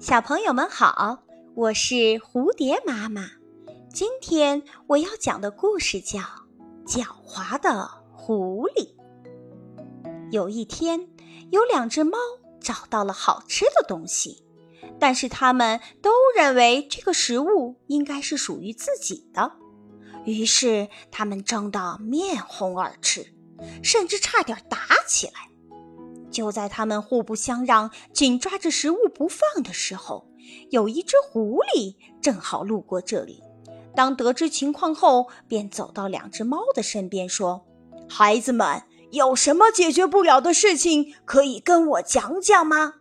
小朋友们好，我是蝴蝶妈妈。今天我要讲的故事叫《狡猾的狐狸》。有一天，有两只猫找到了好吃的东西，但是它们都认为这个食物应该是属于自己的，于是它们争得面红耳赤，甚至差点打起来。就在他们互不相让、紧抓着食物不放的时候，有一只狐狸正好路过这里。当得知情况后，便走到两只猫的身边，说：“孩子们，有什么解决不了的事情，可以跟我讲讲吗？”“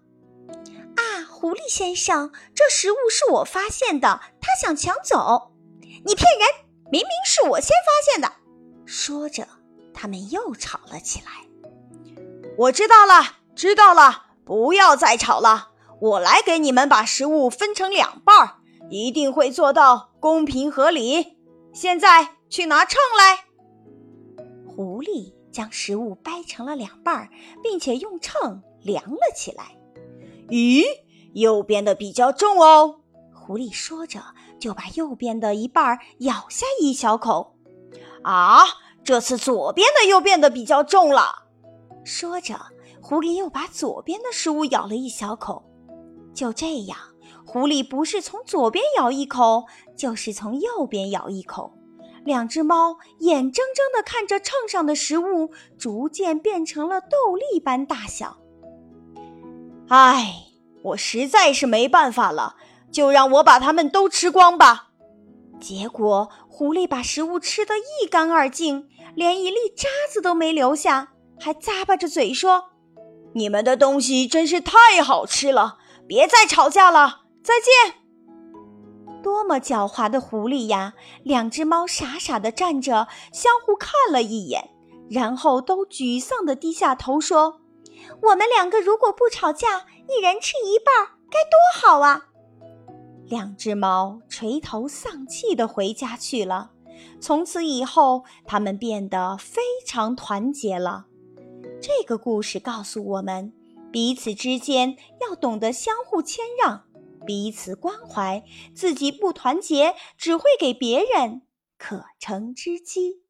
啊，狐狸先生，这食物是我发现的，他想抢走。”“你骗人！明明是我先发现的。”说着，他们又吵了起来。我知道了，知道了，不要再吵了。我来给你们把食物分成两半儿，一定会做到公平合理。现在去拿秤来。狐狸将食物掰成了两半儿，并且用秤量了起来。咦，右边的比较重哦。狐狸说着，就把右边的一半咬下一小口。啊，这次左边的又变得比较重了。说着，狐狸又把左边的食物咬了一小口。就这样，狐狸不是从左边咬一口，就是从右边咬一口。两只猫眼睁睁地看着秤上的食物逐渐变成了豆粒般大小。唉，我实在是没办法了，就让我把它们都吃光吧。结果，狐狸把食物吃得一干二净，连一粒渣子都没留下。还咂巴着嘴说：“你们的东西真是太好吃了，别再吵架了，再见。”多么狡猾的狐狸呀！两只猫傻傻地站着，相互看了一眼，然后都沮丧地低下头说：“我们两个如果不吵架，一人吃一半，该多好啊！”两只猫垂头丧气地回家去了。从此以后，它们变得非常团结了。这个故事告诉我们，彼此之间要懂得相互谦让，彼此关怀。自己不团结，只会给别人可乘之机。